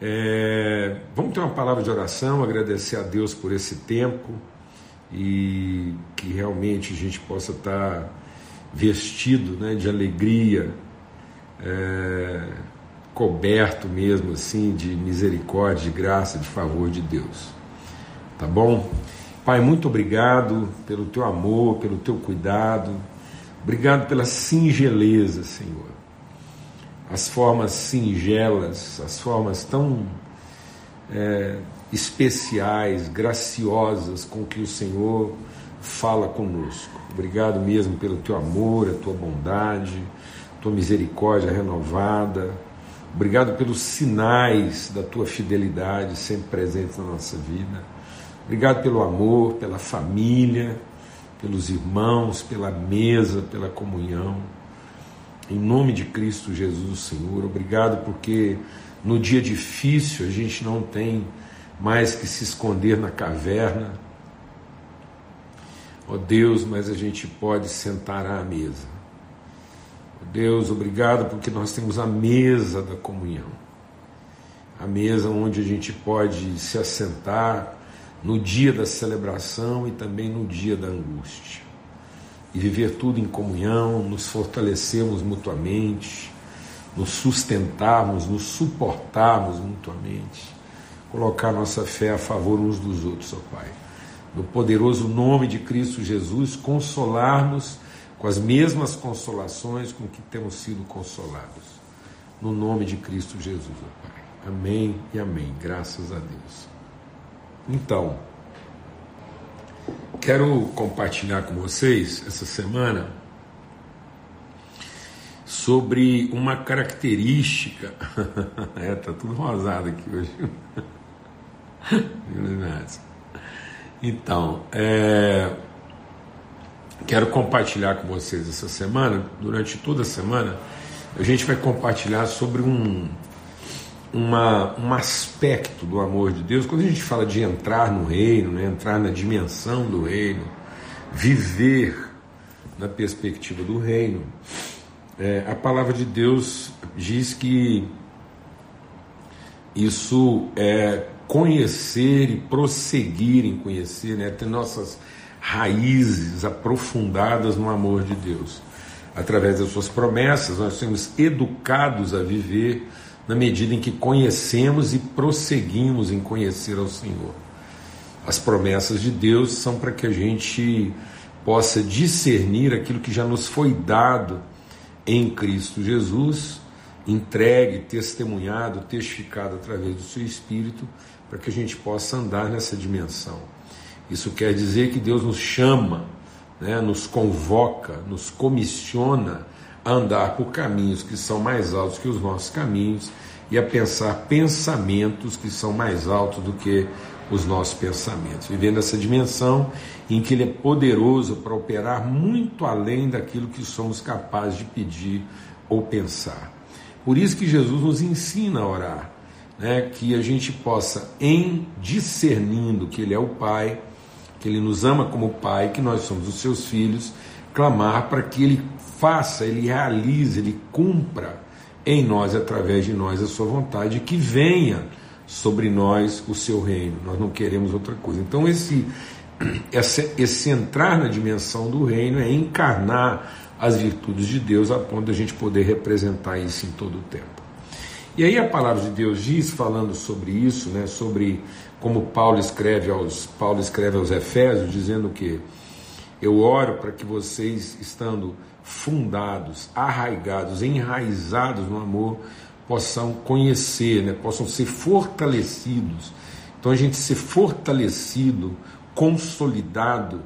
É, vamos ter uma palavra de oração, agradecer a Deus por esse tempo e que realmente a gente possa estar vestido né, de alegria, é, coberto mesmo assim de misericórdia, de graça, de favor de Deus. Tá bom? Pai, muito obrigado pelo teu amor, pelo teu cuidado. Obrigado pela singeleza, Senhor. As formas singelas, as formas tão é, especiais, graciosas com que o Senhor fala conosco. Obrigado mesmo pelo teu amor, a tua bondade, tua misericórdia renovada. Obrigado pelos sinais da tua fidelidade sempre presentes na nossa vida. Obrigado pelo amor, pela família, pelos irmãos, pela mesa, pela comunhão. Em nome de Cristo Jesus, Senhor, obrigado porque no dia difícil a gente não tem mais que se esconder na caverna. Ó oh Deus, mas a gente pode sentar à mesa. Oh Deus, obrigado porque nós temos a mesa da comunhão. A mesa onde a gente pode se assentar no dia da celebração e também no dia da angústia. E viver tudo em comunhão, nos fortalecermos mutuamente, nos sustentarmos, nos suportarmos mutuamente, colocar nossa fé a favor uns dos outros, ó Pai. No poderoso nome de Cristo Jesus, consolarmos com as mesmas consolações com que temos sido consolados. No nome de Cristo Jesus, ó Pai. Amém e amém. Graças a Deus. Então, quero compartilhar com vocês essa semana sobre uma característica. é, tá tudo rosado aqui hoje. então, é, quero compartilhar com vocês essa semana, durante toda a semana, a gente vai compartilhar sobre um, uma, um aspecto do amor de Deus. Quando a gente fala de entrar no reino, né, entrar na dimensão do reino, viver na perspectiva do reino, é, a palavra de Deus diz que isso é conhecer e prosseguir em conhecer, né, ter nossas raízes aprofundadas no amor de Deus. Através das suas promessas, nós somos educados a viver na medida em que conhecemos e prosseguimos em conhecer ao Senhor. As promessas de Deus são para que a gente possa discernir aquilo que já nos foi dado em Cristo Jesus, entregue, testemunhado, testificado através do seu Espírito, para que a gente possa andar nessa dimensão. Isso quer dizer que Deus nos chama, né, nos convoca, nos comissiona a andar por caminhos que são mais altos que os nossos caminhos e a pensar pensamentos que são mais altos do que os nossos pensamentos, vivendo essa dimensão em que Ele é poderoso para operar muito além daquilo que somos capazes de pedir ou pensar. Por isso que Jesus nos ensina a orar, né, que a gente possa, em discernindo que Ele é o Pai, que Ele nos ama como Pai, que nós somos os seus filhos, clamar para que Ele faça, Ele realize, Ele cumpra em nós, através de nós, a Sua vontade, que venha sobre nós o Seu reino. Nós não queremos outra coisa. Então, esse, esse, esse entrar na dimensão do reino é encarnar as virtudes de Deus a ponto de a gente poder representar isso em todo o tempo. E aí a palavra de Deus diz, falando sobre isso, né, sobre como Paulo escreve aos Paulo escreve aos Efésios, dizendo que eu oro para que vocês, estando fundados, arraigados, enraizados no amor, possam conhecer, né, possam ser fortalecidos. Então a gente ser fortalecido, consolidado,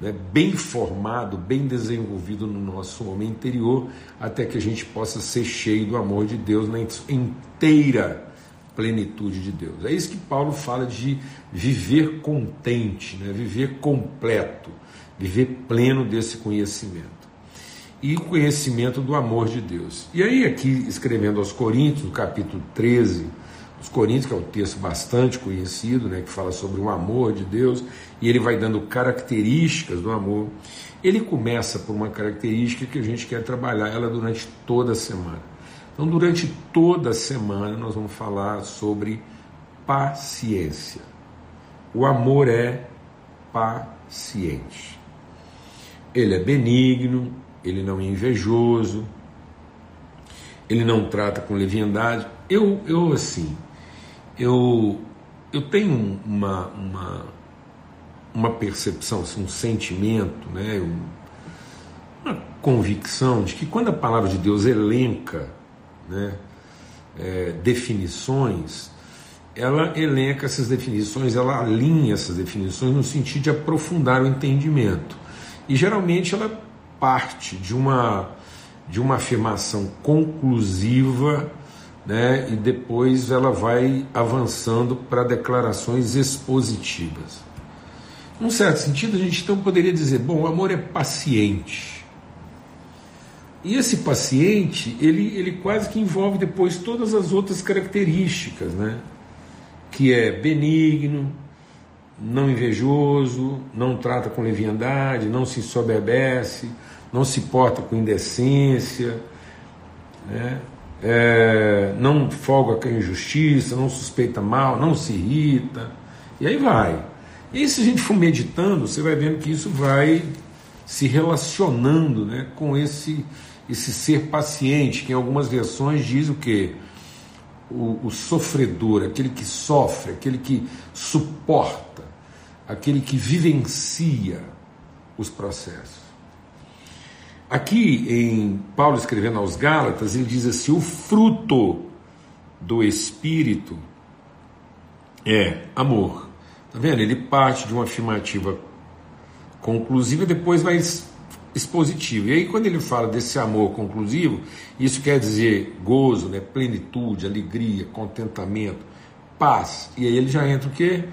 né, bem formado, bem desenvolvido no nosso homem interior, até que a gente possa ser cheio do amor de Deus na inteira plenitude de Deus. É isso que Paulo fala de viver contente, né? viver completo, viver pleno desse conhecimento. E conhecimento do amor de Deus. E aí, aqui, escrevendo aos Coríntios, no capítulo 13, os Coríntios, que é um texto bastante conhecido, né, que fala sobre o amor de Deus, e ele vai dando características do amor. Ele começa por uma característica que a gente quer trabalhar ela durante toda a semana Então, durante toda a semana, nós vamos falar sobre paciência. O amor é paciente. Ele é benigno, ele não é invejoso, ele não trata com leviandade. Eu, eu assim, eu, eu tenho uma, uma, uma percepção, assim, um sentimento, né, uma convicção de que quando a palavra de Deus elenca né, é, definições, ela elenca essas definições, ela alinha essas definições no sentido de aprofundar o entendimento. E geralmente ela parte de uma, de uma afirmação conclusiva, né, e depois ela vai avançando para declarações expositivas. Num certo sentido, a gente então poderia dizer: bom, o amor é paciente. E esse paciente, ele, ele quase que envolve depois todas as outras características, né? que é benigno, não invejoso, não trata com leviandade, não se soberbece, não se porta com indecência, né? É, não folga com a injustiça, não suspeita mal, não se irrita, e aí vai. E se a gente for meditando, você vai vendo que isso vai se relacionando né, com esse, esse ser paciente, que em algumas versões diz o que? O, o sofredor, aquele que sofre, aquele que suporta, aquele que vivencia os processos. Aqui em Paulo escrevendo aos Gálatas, ele diz assim: o fruto do Espírito é amor. Tá vendo? Ele parte de uma afirmativa conclusiva e depois vai expositivo. E aí, quando ele fala desse amor conclusivo, isso quer dizer gozo, né? plenitude, alegria, contentamento, paz. E aí ele já entra o quê?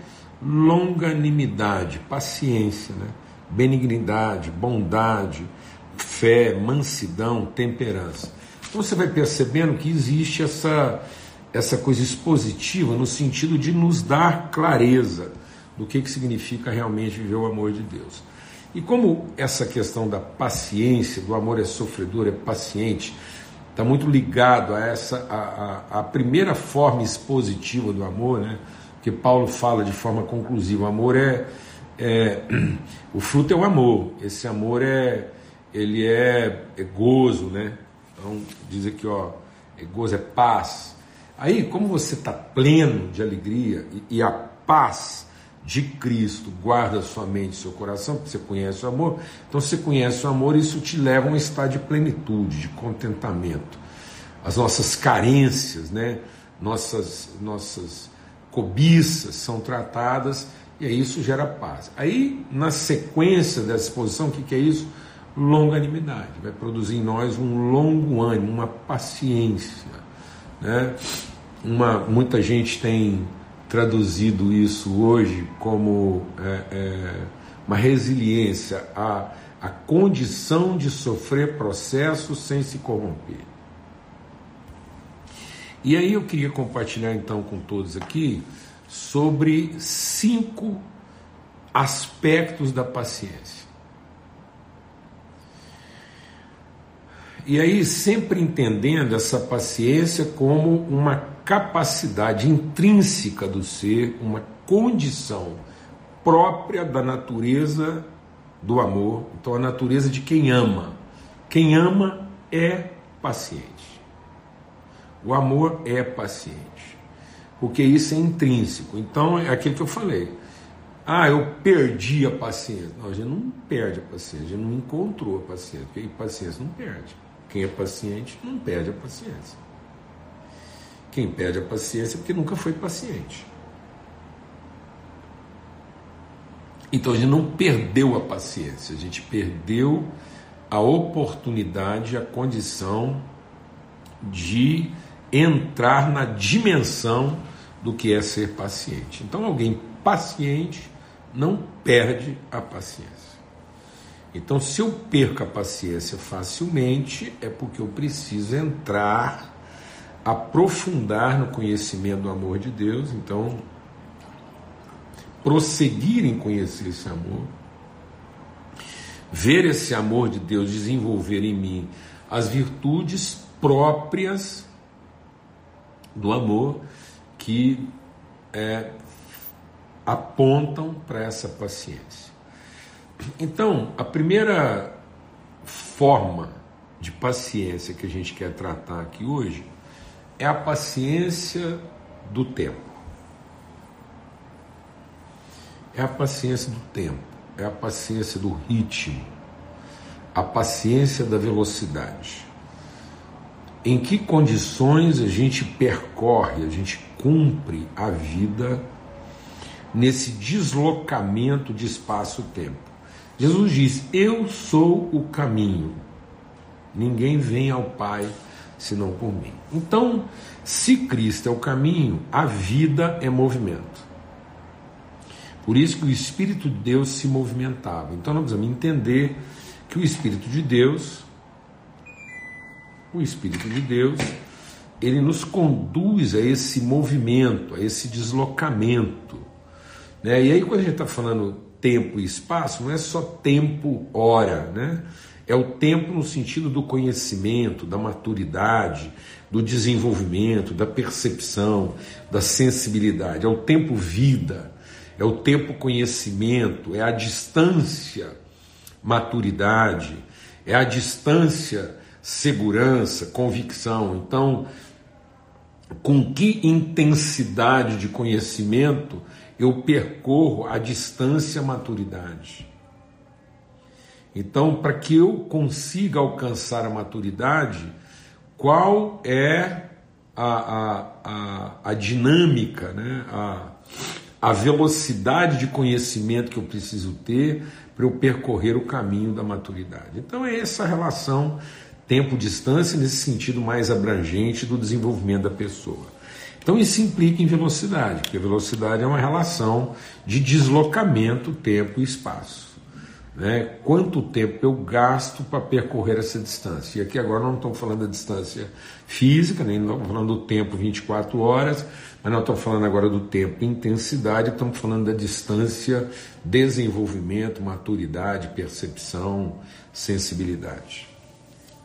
Longanimidade, paciência, né? benignidade, bondade, fé, mansidão, temperança. Então você vai percebendo que existe essa, essa coisa expositiva no sentido de nos dar clareza do que, que significa realmente viver o amor de Deus. E como essa questão da paciência, do amor é sofredor, é paciente, está muito ligado a essa a, a, a, primeira forma expositiva do amor, né? Que Paulo fala de forma conclusiva. O amor é, é o fruto é o amor. Esse amor é ele é, é gozo, né? Então diz aqui, ó, é gozo é paz. Aí, como você está pleno de alegria e, e a paz de Cristo guarda sua mente e seu coração, porque você conhece o amor. Então, você conhece o amor, isso te leva a um estado de plenitude, de contentamento. As nossas carências, né? nossas, nossas cobiças são tratadas e aí isso gera paz. Aí, na sequência dessa exposição, o que, que é isso? Longanimidade. Vai produzir em nós um longo ânimo, uma paciência. Né? Uma, muita gente tem traduzido isso hoje como é, é, uma resiliência à, à condição de sofrer processos sem se corromper. E aí eu queria compartilhar então com todos aqui sobre cinco aspectos da paciência. E aí, sempre entendendo essa paciência como uma capacidade intrínseca do ser, uma condição própria da natureza do amor, então a natureza de quem ama. Quem ama é paciente. O amor é paciente, porque isso é intrínseco. Então é aquilo que eu falei. Ah, eu perdi a paciência. Não, a gente não perde a paciência, a gente não encontrou a paciência, porque paciência não perde. Quem é paciente não perde a paciência. Quem perde a paciência é porque nunca foi paciente. Então a gente não perdeu a paciência, a gente perdeu a oportunidade, a condição de entrar na dimensão do que é ser paciente. Então alguém paciente não perde a paciência. Então, se eu perco a paciência facilmente, é porque eu preciso entrar, aprofundar no conhecimento do amor de Deus. Então, prosseguir em conhecer esse amor, ver esse amor de Deus desenvolver em mim as virtudes próprias do amor que é, apontam para essa paciência. Então, a primeira forma de paciência que a gente quer tratar aqui hoje é a paciência do tempo. É a paciência do tempo, é a paciência do ritmo, a paciência da velocidade. Em que condições a gente percorre, a gente cumpre a vida nesse deslocamento de espaço-tempo. Jesus diz: Eu sou o caminho, ninguém vem ao Pai senão por mim. Então, se Cristo é o caminho, a vida é movimento. Por isso que o Espírito de Deus se movimentava. Então nós precisamos entender que o Espírito de Deus, o Espírito de Deus, ele nos conduz a esse movimento, a esse deslocamento. Né? E aí, quando a gente está falando tempo e espaço, não é só tempo, hora, né? É o tempo no sentido do conhecimento, da maturidade, do desenvolvimento, da percepção, da sensibilidade. É o tempo vida, é o tempo conhecimento, é a distância maturidade, é a distância segurança, convicção. Então, com que intensidade de conhecimento eu percorro a distância maturidade? Então, para que eu consiga alcançar a maturidade, qual é a, a, a, a dinâmica, né? a, a velocidade de conhecimento que eu preciso ter para eu percorrer o caminho da maturidade. Então, é essa relação tempo-distância nesse sentido mais abrangente do desenvolvimento da pessoa. Então, isso implica em velocidade, porque velocidade é uma relação de deslocamento, tempo e espaço né, quanto tempo eu gasto para percorrer essa distância. E aqui agora não estamos falando da distância física, nem estamos falando do tempo 24 horas, mas nós estamos falando agora do tempo intensidade, estamos falando da distância desenvolvimento, maturidade, percepção, sensibilidade.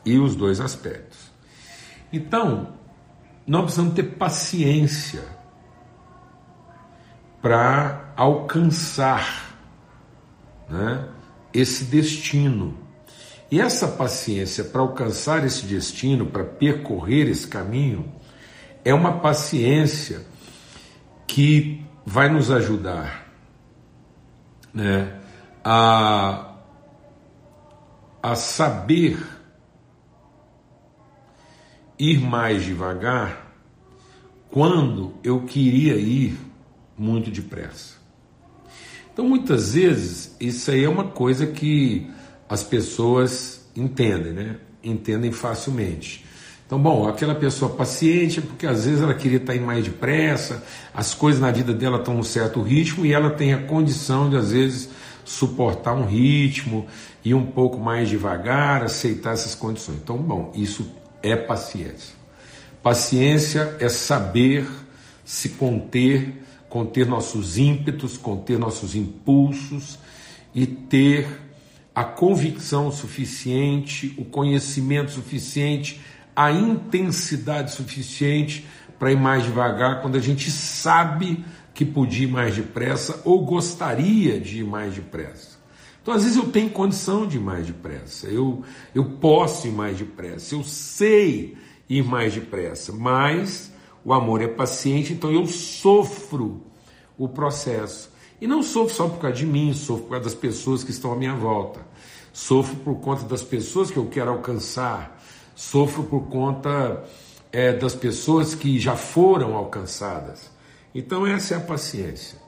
E os dois aspectos. Então, nós precisamos ter paciência para alcançar né, esse destino. E essa paciência para alcançar esse destino, para percorrer esse caminho, é uma paciência que vai nos ajudar né, a, a saber ir mais devagar quando eu queria ir muito depressa. Então, muitas vezes, isso aí é uma coisa que as pessoas entendem, né? Entendem facilmente. Então, bom, aquela pessoa paciente, porque às vezes ela queria estar indo mais depressa, as coisas na vida dela estão num certo ritmo e ela tem a condição de, às vezes, suportar um ritmo, ir um pouco mais devagar, aceitar essas condições. Então, bom, isso é paciência. Paciência é saber se conter conter nossos ímpetos, conter nossos impulsos e ter a convicção suficiente, o conhecimento suficiente, a intensidade suficiente para ir mais devagar quando a gente sabe que podia ir mais depressa ou gostaria de ir mais depressa. Então, às vezes, eu tenho condição de ir mais depressa, eu, eu posso ir mais depressa, eu sei ir mais depressa, mas o amor é paciente, então eu sofro o processo. E não sofro só por causa de mim, sofro por causa das pessoas que estão à minha volta. Sofro por conta das pessoas que eu quero alcançar. Sofro por conta é, das pessoas que já foram alcançadas. Então, essa é a paciência.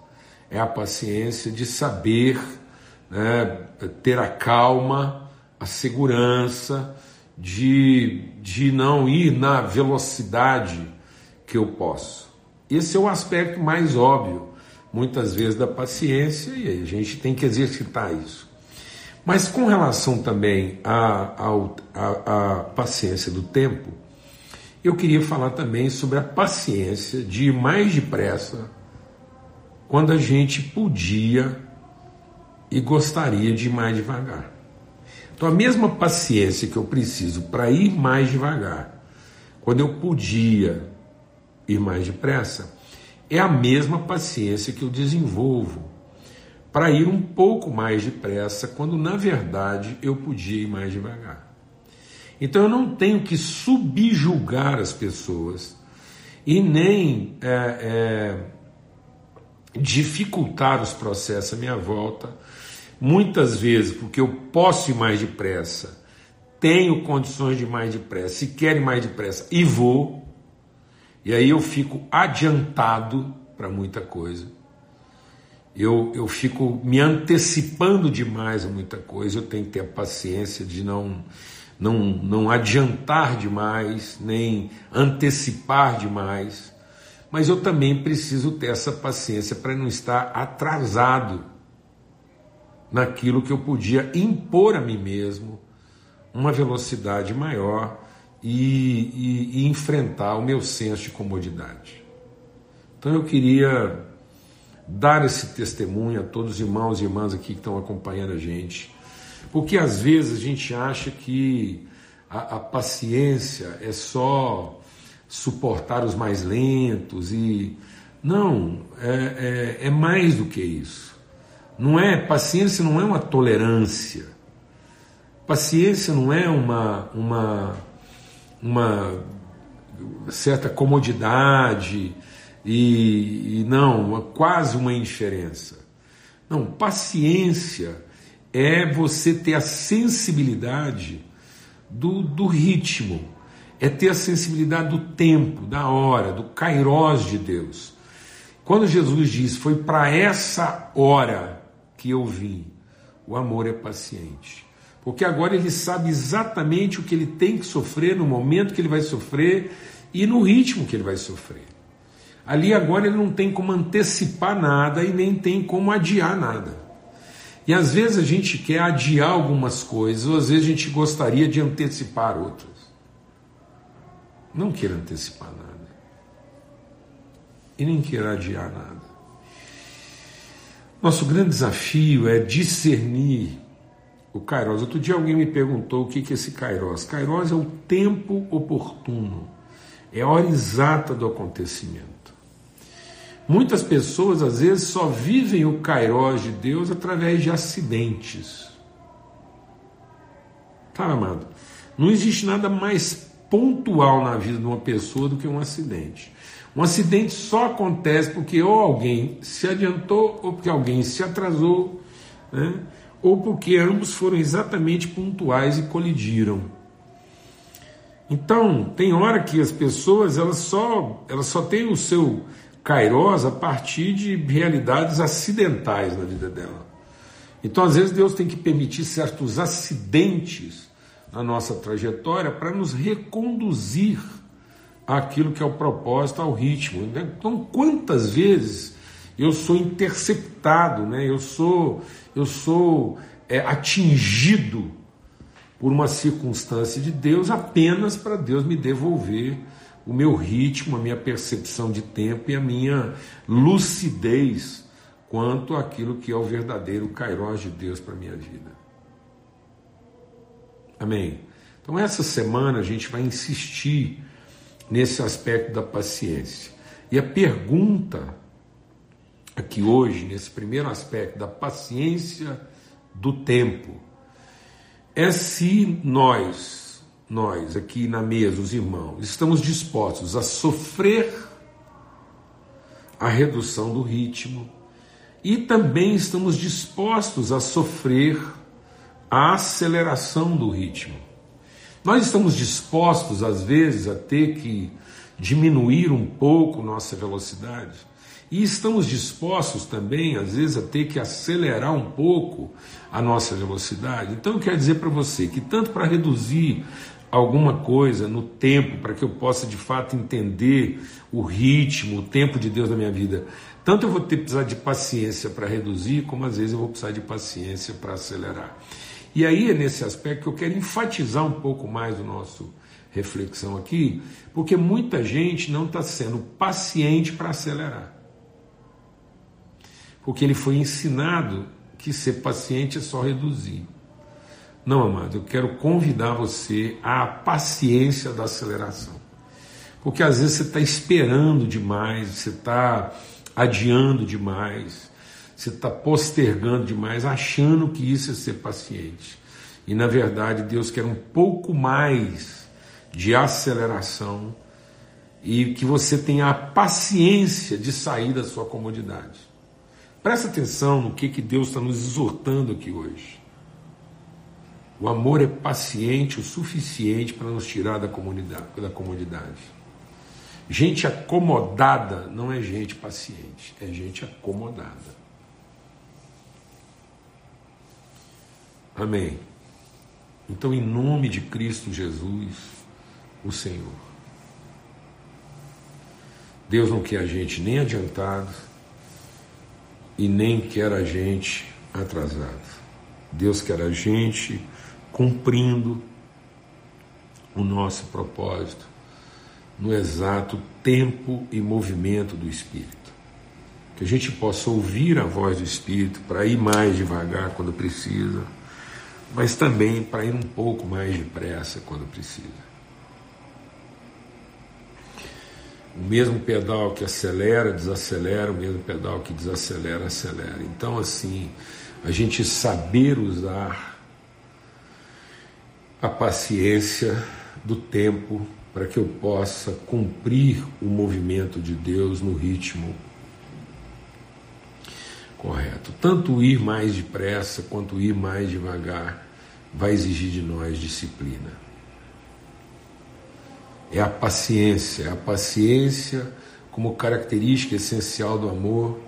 É a paciência de saber né, ter a calma, a segurança, de, de não ir na velocidade que eu posso. Esse é o aspecto mais óbvio, muitas vezes, da paciência, e a gente tem que exercitar isso. Mas com relação também à, à, à paciência do tempo, eu queria falar também sobre a paciência de ir mais depressa quando a gente podia e gostaria de ir mais devagar. Então, a mesma paciência que eu preciso para ir mais devagar, quando eu podia ir mais depressa, é a mesma paciência que eu desenvolvo para ir um pouco mais depressa, quando na verdade eu podia ir mais devagar. Então eu não tenho que subjugar as pessoas e nem é, é, dificultar os processos à minha volta, muitas vezes porque eu posso ir mais depressa, tenho condições de ir mais depressa, se quero ir mais depressa e vou, e aí eu fico adiantado para muita coisa. Eu, eu fico me antecipando demais a muita coisa, eu tenho que ter a paciência de não, não, não adiantar demais, nem antecipar demais, mas eu também preciso ter essa paciência para não estar atrasado naquilo que eu podia impor a mim mesmo uma velocidade maior e, e, e enfrentar o meu senso de comodidade. Então eu queria dar esse testemunho a todos os irmãos e irmãs aqui que estão acompanhando a gente, porque às vezes a gente acha que a, a paciência é só suportar os mais lentos e não é, é, é mais do que isso. Não é paciência, não é uma tolerância. Paciência não é uma uma uma certa comodidade e, e não, quase uma indiferença. Não, paciência é você ter a sensibilidade do, do ritmo, é ter a sensibilidade do tempo, da hora, do kairós de Deus. Quando Jesus diz, foi para essa hora que eu vim, o amor é paciente. Porque agora ele sabe exatamente o que ele tem que sofrer, no momento que ele vai sofrer e no ritmo que ele vai sofrer. Ali agora ele não tem como antecipar nada e nem tem como adiar nada. E às vezes a gente quer adiar algumas coisas, ou às vezes a gente gostaria de antecipar outras. Não queira antecipar nada. E nem queira adiar nada. Nosso grande desafio é discernir o Kairos. Outro dia alguém me perguntou o que é esse Kairos. Kairos é o tempo oportuno, é a hora exata do acontecimento. Muitas pessoas às vezes só vivem o Kairos de Deus através de acidentes. Tá, amado? Não existe nada mais pontual na vida de uma pessoa do que um acidente. Um acidente só acontece porque ou alguém se adiantou ou porque alguém se atrasou, né? ou porque ambos foram exatamente pontuais e colidiram. Então, tem hora que as pessoas elas só, elas só têm o seu Kairos a partir de realidades acidentais na vida dela. Então, às vezes, Deus tem que permitir certos acidentes na nossa trajetória para nos reconduzir àquilo que é o propósito, ao ritmo. Então, quantas vezes eu sou interceptado, né? eu sou, eu sou é, atingido por uma circunstância de Deus apenas para Deus me devolver o meu ritmo, a minha percepção de tempo e a minha lucidez quanto àquilo que é o verdadeiro Kairos de Deus para a minha vida. Amém? Então, essa semana a gente vai insistir nesse aspecto da paciência. E a pergunta aqui hoje, nesse primeiro aspecto da paciência do tempo, é se nós nós aqui na mesa, os irmãos, estamos dispostos a sofrer a redução do ritmo e também estamos dispostos a sofrer a aceleração do ritmo. Nós estamos dispostos, às vezes, a ter que diminuir um pouco nossa velocidade. E estamos dispostos também, às vezes, a ter que acelerar um pouco a nossa velocidade. Então, eu quero dizer para você que, tanto para reduzir alguma coisa no tempo para que eu possa de fato entender o ritmo, o tempo de Deus na minha vida. Tanto eu vou ter precisar de paciência para reduzir, como às vezes eu vou precisar de paciência para acelerar. E aí é nesse aspecto que eu quero enfatizar um pouco mais o nosso reflexão aqui, porque muita gente não está sendo paciente para acelerar. Porque ele foi ensinado que ser paciente é só reduzir. Não, amado, eu quero convidar você à paciência da aceleração. Porque às vezes você está esperando demais, você está adiando demais, você está postergando demais, achando que isso é ser paciente. E na verdade Deus quer um pouco mais de aceleração e que você tenha a paciência de sair da sua comodidade. Presta atenção no que, que Deus está nos exortando aqui hoje. O amor é paciente o suficiente para nos tirar da, comunidade, da comodidade. Gente acomodada não é gente paciente, é gente acomodada. Amém. Então, em nome de Cristo Jesus, o Senhor. Deus não quer a gente nem adiantado e nem quer a gente atrasado. Deus quer a gente cumprindo o nosso propósito no exato tempo e movimento do Espírito. Que a gente possa ouvir a voz do Espírito para ir mais devagar quando precisa, mas também para ir um pouco mais depressa quando precisa. O mesmo pedal que acelera, desacelera, o mesmo pedal que desacelera, acelera. Então, assim, a gente saber usar a paciência do tempo para que eu possa cumprir o movimento de Deus no ritmo correto. Tanto ir mais depressa quanto ir mais devagar vai exigir de nós disciplina. É a paciência, é a paciência como característica essencial do amor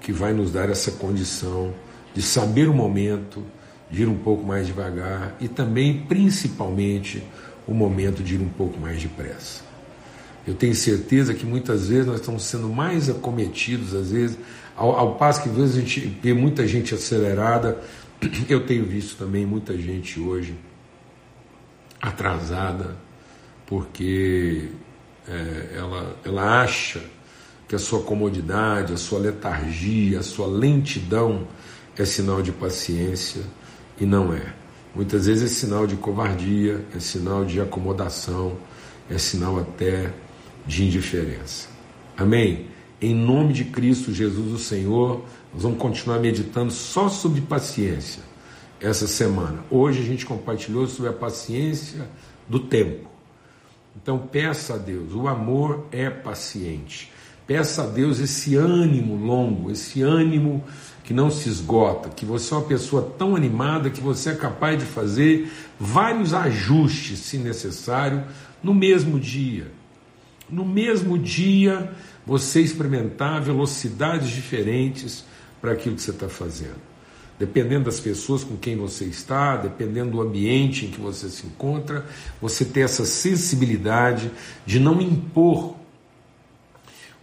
que vai nos dar essa condição de saber o momento, de ir um pouco mais devagar e também, principalmente, o momento de ir um pouco mais depressa. Eu tenho certeza que muitas vezes nós estamos sendo mais acometidos, às vezes, ao, ao passo que às vezes a gente vê muita gente acelerada, eu tenho visto também muita gente hoje atrasada, porque é, ela, ela acha que a sua comodidade, a sua letargia, a sua lentidão é sinal de paciência e não é. Muitas vezes é sinal de covardia, é sinal de acomodação, é sinal até de indiferença. Amém? Em nome de Cristo Jesus, o Senhor, nós vamos continuar meditando só sobre paciência essa semana. Hoje a gente compartilhou sobre a paciência do tempo. Então peça a Deus, o amor é paciente. Peça a Deus esse ânimo longo, esse ânimo que não se esgota, que você é uma pessoa tão animada que você é capaz de fazer vários ajustes, se necessário, no mesmo dia. No mesmo dia, você experimentar velocidades diferentes para aquilo que você está fazendo. Dependendo das pessoas com quem você está, dependendo do ambiente em que você se encontra, você ter essa sensibilidade de não impor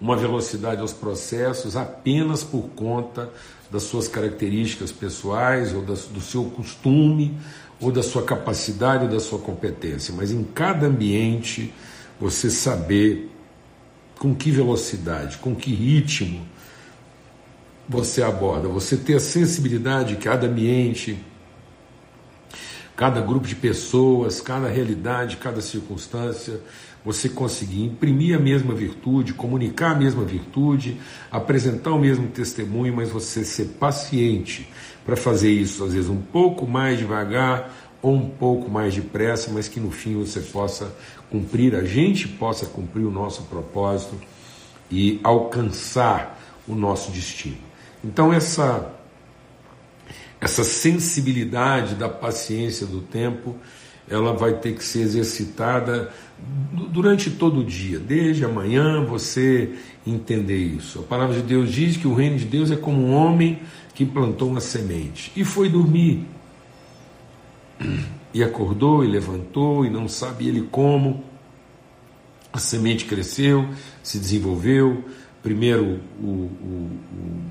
uma velocidade aos processos apenas por conta das suas características pessoais ou do seu costume ou da sua capacidade ou da sua competência, mas em cada ambiente você saber com que velocidade, com que ritmo você aborda, você ter a sensibilidade de cada ambiente, cada grupo de pessoas, cada realidade, cada circunstância, você conseguir imprimir a mesma virtude, comunicar a mesma virtude, apresentar o mesmo testemunho, mas você ser paciente para fazer isso, às vezes um pouco mais devagar ou um pouco mais depressa, mas que no fim você possa cumprir, a gente possa cumprir o nosso propósito e alcançar o nosso destino. Então essa essa sensibilidade da paciência do tempo, ela vai ter que ser exercitada durante todo o dia, desde amanhã você entender isso. A palavra de Deus diz que o reino de Deus é como um homem que plantou uma semente e foi dormir. E acordou e levantou e não sabe ele como. A semente cresceu, se desenvolveu. Primeiro o, o, o,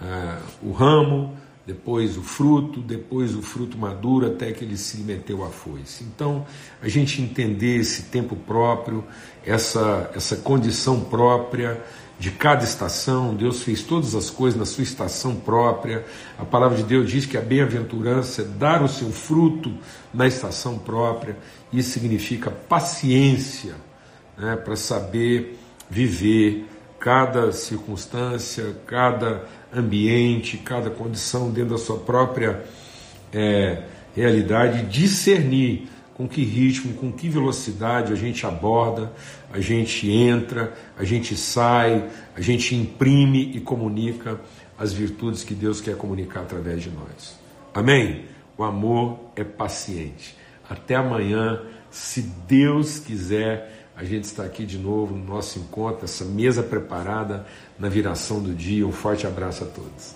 a, o ramo, depois o fruto, depois o fruto maduro, até que ele se meteu a foice. Então, a gente entender esse tempo próprio, essa, essa condição própria de cada estação, Deus fez todas as coisas na sua estação própria. A palavra de Deus diz que a bem-aventurança é dar o seu fruto na estação própria. Isso significa paciência né, para saber viver cada circunstância, cada ambiente, cada condição dentro da sua própria é, realidade, discernir com que ritmo, com que velocidade a gente aborda, a gente entra, a gente sai, a gente imprime e comunica as virtudes que Deus quer comunicar através de nós. Amém? O amor é paciente. Até amanhã, se Deus quiser, a gente está aqui de novo no nosso encontro, essa mesa preparada na viração do dia. Um forte abraço a todos.